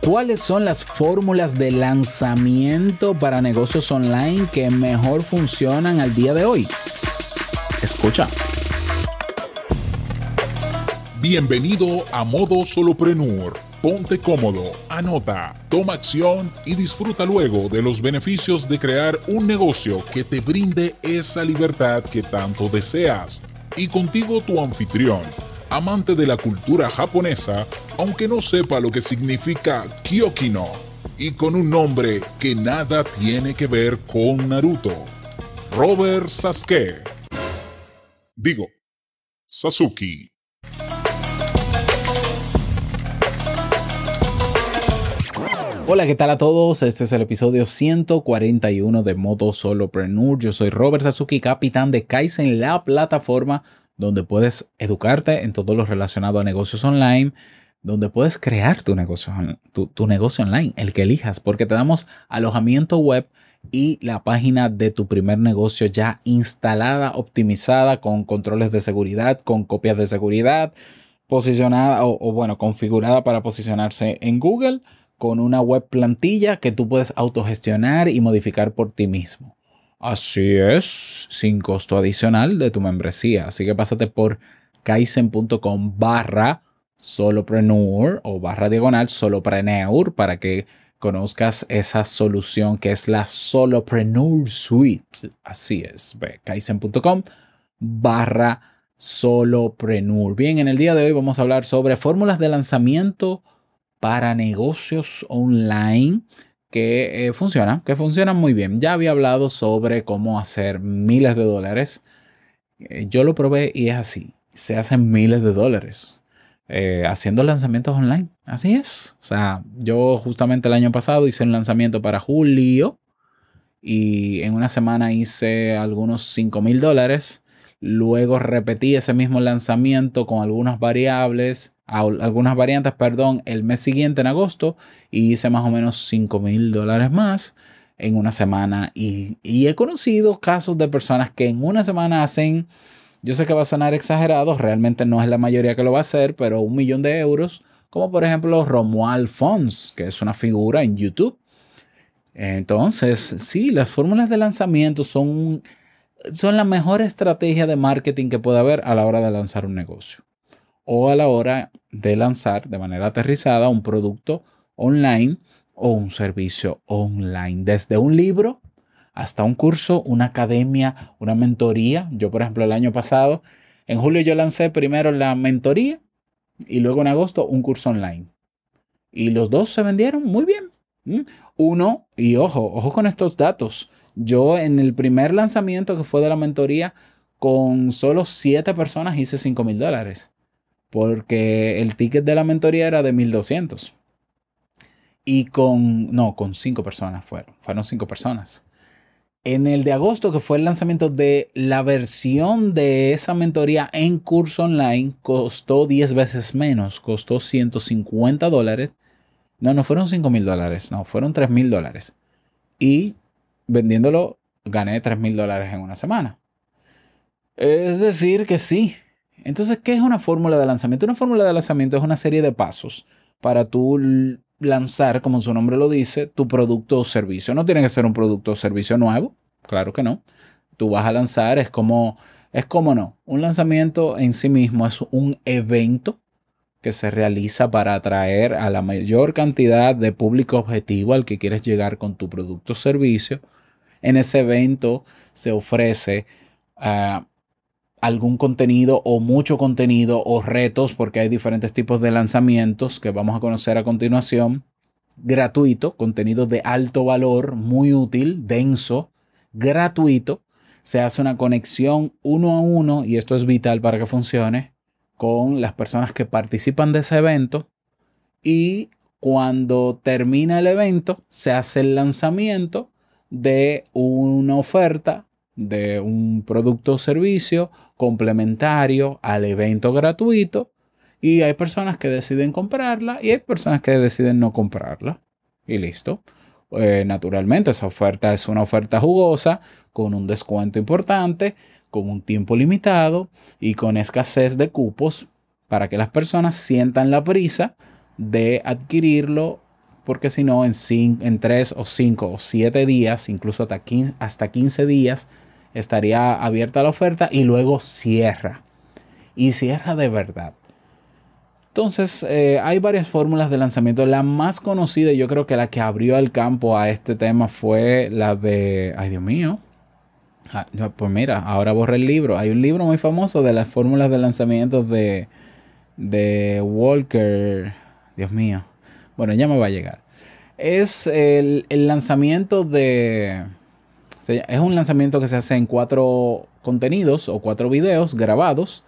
¿Cuáles son las fórmulas de lanzamiento para negocios online que mejor funcionan al día de hoy? Escucha. Bienvenido a Modo Soloprenur. Ponte cómodo, anota, toma acción y disfruta luego de los beneficios de crear un negocio que te brinde esa libertad que tanto deseas. Y contigo tu anfitrión amante de la cultura japonesa, aunque no sepa lo que significa Kyokino, y con un nombre que nada tiene que ver con Naruto. Robert Sasuke. Digo, Sasuke. Hola, ¿qué tal a todos? Este es el episodio 141 de Modo Solopreneur. Yo soy Robert Sasuke, capitán de Kaizen, la plataforma donde puedes educarte en todo lo relacionado a negocios online, donde puedes crear tu negocio, tu, negocio online, el que elijas, porque te damos alojamiento web y la página de tu primer negocio ya instalada, optimizada, con controles de seguridad, con copias de seguridad, posicionada o, o bueno, configurada para posicionarse en Google, con una web plantilla que tú puedes autogestionar y modificar por ti mismo. Así es, sin costo adicional de tu membresía. Así que pásate por kaizen.com barra solopreneur o barra diagonal solopreneur para que conozcas esa solución que es la Solopreneur Suite. Así es, kaizen.com barra solopreneur. Bien, en el día de hoy vamos a hablar sobre fórmulas de lanzamiento para negocios online que eh, funcionan, que funcionan muy bien. Ya había hablado sobre cómo hacer miles de dólares. Eh, yo lo probé y es así. Se hacen miles de dólares eh, haciendo lanzamientos online. Así es. O sea, yo justamente el año pasado hice un lanzamiento para julio y en una semana hice algunos 5 mil dólares. Luego repetí ese mismo lanzamiento con algunas variables algunas variantes, perdón, el mes siguiente en agosto y hice más o menos 5 mil dólares más en una semana. Y, he conocido casos de personas que en una semana hacen, yo sé que va a sonar exagerado, realmente no es la mayoría que lo va a hacer, pero un millón de euros, como por ejemplo Romuald Fons, que es una figura en YouTube. Entonces, sí, las fórmulas de lanzamiento son, son la mejor estrategia de marketing que puede haber a la hora de lanzar un negocio o a la hora de lanzar de manera aterrizada un producto online o un servicio online. Desde un libro hasta un curso, una academia, una mentoría. Yo, por ejemplo, el año pasado, en julio yo lancé primero la mentoría y luego en agosto un curso online. Y los dos se vendieron muy bien. Uno, y ojo, ojo con estos datos. Yo en el primer lanzamiento que fue de la mentoría, con solo siete personas hice 5 mil dólares porque el ticket de la mentoría era de 1200. Y con, no, con cinco personas fueron, fueron cinco personas. En el de agosto, que fue el lanzamiento de la versión de esa mentoría en curso online, costó 10 veces menos, costó 150 dólares. No, no fueron 5 mil dólares, no, fueron 3 mil dólares. Y vendiéndolo, gané 3 mil dólares en una semana. Es decir, que sí, entonces, ¿qué es una fórmula de lanzamiento? Una fórmula de lanzamiento es una serie de pasos para tú lanzar, como su nombre lo dice, tu producto o servicio. No tiene que ser un producto o servicio nuevo, claro que no. Tú vas a lanzar, es como, es como no. Un lanzamiento en sí mismo es un evento que se realiza para atraer a la mayor cantidad de público objetivo al que quieres llegar con tu producto o servicio. En ese evento se ofrece uh, algún contenido o mucho contenido o retos, porque hay diferentes tipos de lanzamientos que vamos a conocer a continuación. Gratuito, contenido de alto valor, muy útil, denso, gratuito. Se hace una conexión uno a uno, y esto es vital para que funcione, con las personas que participan de ese evento. Y cuando termina el evento, se hace el lanzamiento de una oferta de un producto o servicio complementario al evento gratuito y hay personas que deciden comprarla y hay personas que deciden no comprarla y listo. Eh, naturalmente esa oferta es una oferta jugosa con un descuento importante, con un tiempo limitado y con escasez de cupos para que las personas sientan la prisa de adquirirlo porque si no, en, en 3 o 5 o 7 días, incluso hasta 15, hasta 15 días, estaría abierta la oferta y luego cierra. Y cierra de verdad. Entonces, eh, hay varias fórmulas de lanzamiento. La más conocida, yo creo que la que abrió el campo a este tema fue la de. Ay, Dios mío. Ah, pues mira, ahora borré el libro. Hay un libro muy famoso de las fórmulas de lanzamiento de, de Walker. Dios mío. Bueno, ya me va a llegar. Es el, el lanzamiento de. Es un lanzamiento que se hace en cuatro contenidos o cuatro videos grabados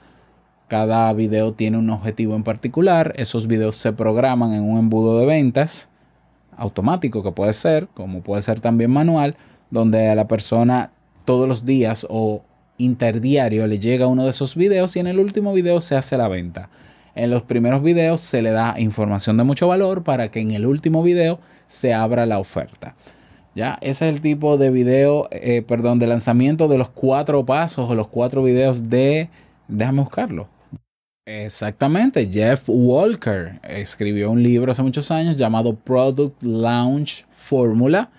cada video tiene un objetivo en particular. Esos videos se programan en un embudo de ventas automático que puede ser, como puede ser también manual, donde a la persona todos los días o interdiario le llega uno de esos videos y en el último video se hace la venta. En los primeros videos se le da información de mucho valor para que en el último video se abra la oferta. Ya, ese es el tipo de video, eh, perdón, de lanzamiento de los cuatro pasos o los cuatro videos de, déjame buscarlo, Exactamente, Jeff Walker escribió un libro hace muchos años llamado Product Launch Formula,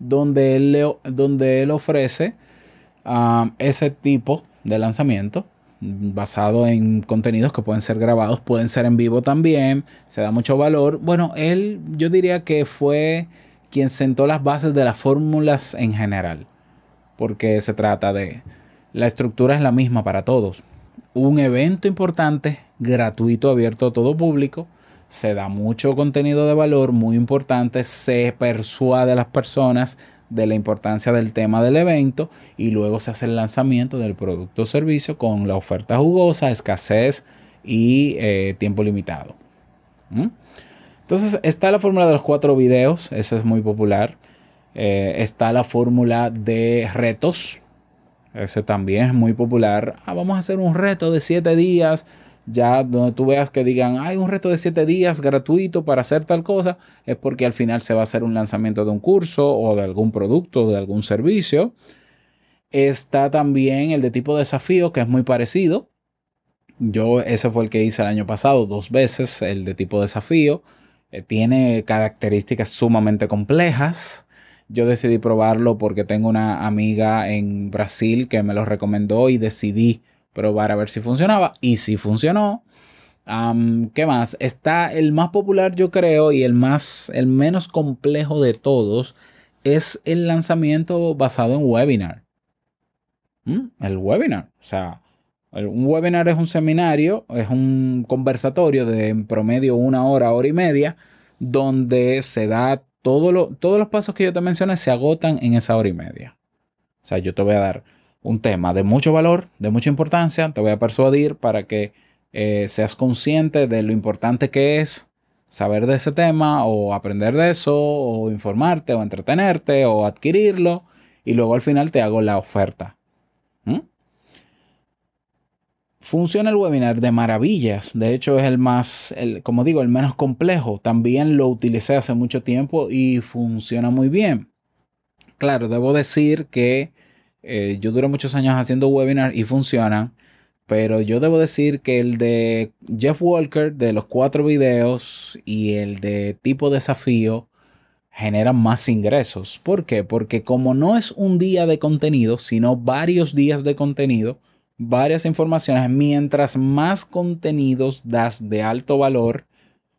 donde él, donde él ofrece um, ese tipo de lanzamiento basado en contenidos que pueden ser grabados, pueden ser en vivo también, se da mucho valor. Bueno, él yo diría que fue quien sentó las bases de las fórmulas en general, porque se trata de, la estructura es la misma para todos un evento importante, gratuito, abierto a todo público. Se da mucho contenido de valor muy importante, se persuade a las personas de la importancia del tema del evento y luego se hace el lanzamiento del producto o servicio con la oferta jugosa, escasez y eh, tiempo limitado. Entonces está la fórmula de los cuatro videos, eso es muy popular. Eh, está la fórmula de retos, ese también es muy popular. Ah, vamos a hacer un reto de 7 días. Ya donde tú veas que digan, hay un reto de 7 días gratuito para hacer tal cosa, es porque al final se va a hacer un lanzamiento de un curso o de algún producto o de algún servicio. Está también el de tipo desafío, que es muy parecido. Yo ese fue el que hice el año pasado dos veces, el de tipo desafío. Eh, tiene características sumamente complejas. Yo decidí probarlo porque tengo una amiga en Brasil que me lo recomendó y decidí probar a ver si funcionaba. Y si funcionó. ¿Qué más? Está el más popular, yo creo, y el más, el menos complejo de todos es el lanzamiento basado en webinar. ¿Mm? El webinar. O sea, un webinar es un seminario, es un conversatorio de en promedio una hora, hora y media, donde se da todos los pasos que yo te mencioné se agotan en esa hora y media. O sea, yo te voy a dar un tema de mucho valor, de mucha importancia, te voy a persuadir para que eh, seas consciente de lo importante que es saber de ese tema o aprender de eso o informarte o entretenerte o adquirirlo y luego al final te hago la oferta. Funciona el webinar de maravillas. De hecho, es el más, el, como digo, el menos complejo. También lo utilicé hace mucho tiempo y funciona muy bien. Claro, debo decir que eh, yo duré muchos años haciendo webinars y funcionan. Pero yo debo decir que el de Jeff Walker, de los cuatro videos, y el de tipo desafío, generan más ingresos. ¿Por qué? Porque como no es un día de contenido, sino varios días de contenido, varias informaciones, mientras más contenidos das de alto valor,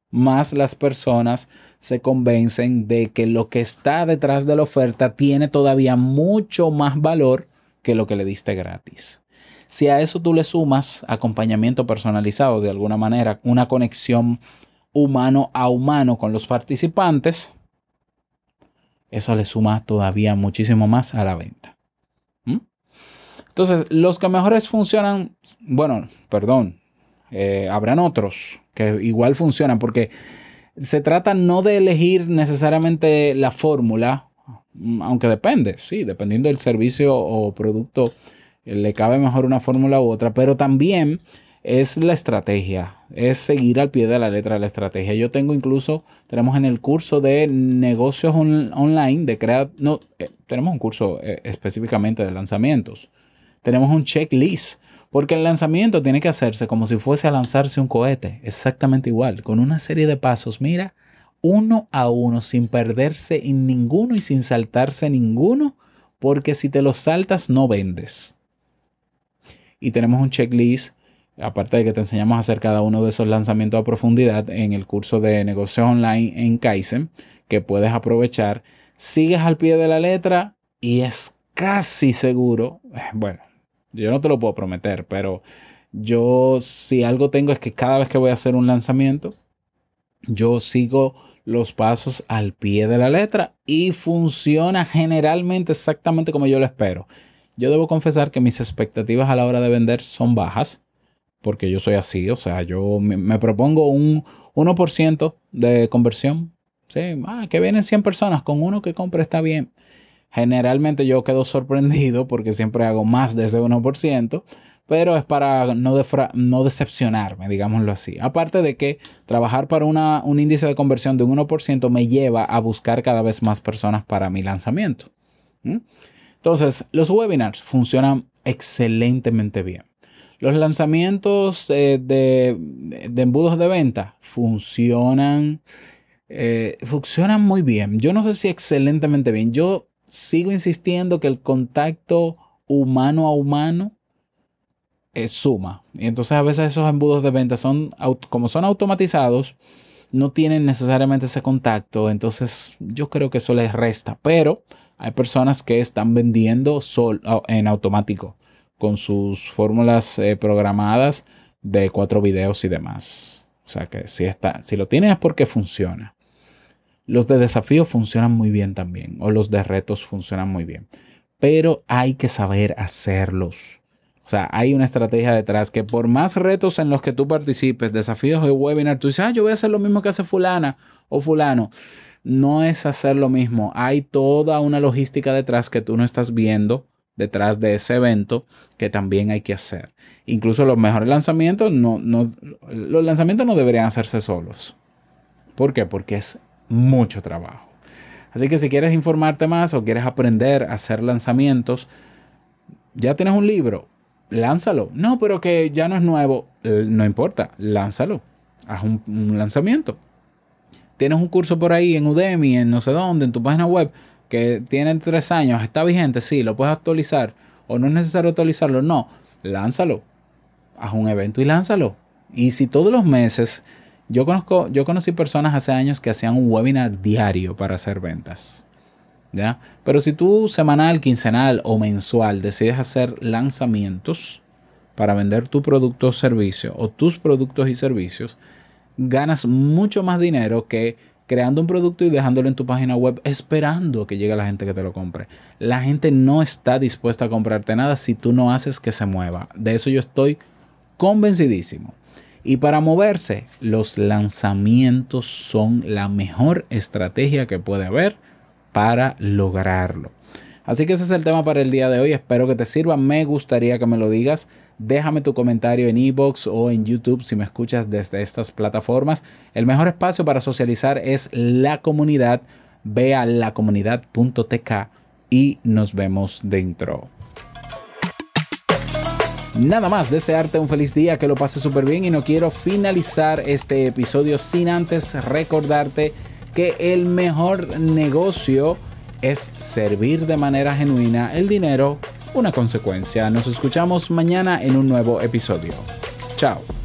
más las personas se convencen de que lo que está detrás de la oferta tiene todavía mucho más valor que lo que le diste gratis. Si a eso tú le sumas acompañamiento personalizado de alguna manera, una conexión humano a humano con los participantes, eso le suma todavía muchísimo más a la venta. Entonces, los que mejores funcionan, bueno, perdón, eh, habrán otros que igual funcionan porque se trata no de elegir necesariamente la fórmula, mm, aunque depende, sí, dependiendo del servicio o producto, eh, le cabe mejor una fórmula u otra, pero también es la estrategia, es seguir al pie de la letra la estrategia. Yo tengo incluso, tenemos en el curso de negocios online, de crear, no, eh, tenemos un curso específicamente de lanzamientos tenemos un checklist. Porque el lanzamiento tiene que hacerse como si fuese a lanzarse un cohete, exactamente igual, con una serie de pasos. Mira, uno a uno sin perderse en ninguno y sin saltarse ninguno, porque si te los saltas no vendes. Y tenemos un checklist, aparte de que te enseñamos a hacer cada uno de esos lanzamientos a profundidad en el curso de negocios online en Kaizen, que puedes aprovechar. Sigues al pie de la letra y es casi seguro, eh, bueno, yo no te lo puedo prometer, pero yo si algo tengo es que cada vez que voy a hacer un lanzamiento, yo sigo los pasos al pie de la letra y funciona generalmente exactamente como yo lo espero. Yo debo confesar que mis expectativas a la hora de vender son bajas, porque yo soy así, o sea, yo me, propongo un 1% de conversión. Sí, ah, que vienen 100 personas, con uno que compre está bien. Generalmente yo quedo sorprendido porque siempre hago más de ese 1%, pero es para no, no decepcionarme, digámoslo así. Aparte de que trabajar para una, un índice de conversión de un 1% me lleva a buscar cada vez más personas para mi lanzamiento. Entonces, los webinars funcionan excelentemente bien. Los lanzamientos eh, de, embudos de venta funcionan, eh, funcionan muy bien. Yo no sé si excelentemente bien. Yo sigo insistiendo que el contacto humano a humano es suma. Y entonces a veces esos embudos de venta son, como son automatizados, no tienen necesariamente ese contacto. Entonces yo creo que eso les resta. Pero hay personas que están vendiendo sol, en automático con sus fórmulas eh, programadas de cuatro videos y demás. O sea que si, está, si lo tienes es porque funciona. Los de desafío funcionan muy bien también, o los de retos funcionan muy bien, pero hay que saber hacerlos. O sea, hay una estrategia detrás que por más retos en los que tú participes, desafíos de webinar, tú dices, ah, yo voy a hacer lo mismo que hace fulana o fulano. No es hacer lo mismo. Hay toda una logística detrás que tú no estás viendo detrás de ese evento que también hay que hacer. Incluso los mejores lanzamientos no, no, los lanzamientos no deberían hacerse solos. ¿Por qué? Porque es mucho trabajo. Así que si quieres informarte más o quieres aprender a hacer lanzamientos, ya tienes un libro, lánzalo. No, pero que ya no es nuevo, no importa, lánzalo. Haz un, lanzamiento. Tienes un curso por ahí en Udemy, en no sé dónde, en tu página web, que tiene tres años, está vigente, sí, lo puedes actualizar. O no es necesario actualizarlo, no, lánzalo. Haz un evento y lánzalo. Y si todos los meses yo, conozco, yo conocí personas hace años que hacían un webinar diario para hacer ventas. ¿ya? Pero si tú semanal, quincenal o mensual decides hacer lanzamientos para vender tu producto o servicio o tus productos y servicios, ganas mucho más dinero que creando un producto y dejándolo en tu página web esperando que llegue la gente que te lo compre. La gente no está dispuesta a comprarte nada si tú no haces que se mueva. De eso yo estoy convencidísimo. Y para moverse, los lanzamientos son la mejor estrategia que puede haber para lograrlo. Así que ese es el tema para el día de hoy. Espero que te sirva. Me gustaría que me lo digas. Déjame tu comentario en ebox o en YouTube si me escuchas desde estas plataformas. El mejor espacio para socializar es la comunidad. Ve a lacomunidad.tk y nos vemos dentro. Nada más, desearte un feliz día, que lo pases súper bien y no quiero finalizar este episodio sin antes recordarte que el mejor negocio es servir de manera genuina el dinero, una consecuencia. Nos escuchamos mañana en un nuevo episodio. Chao.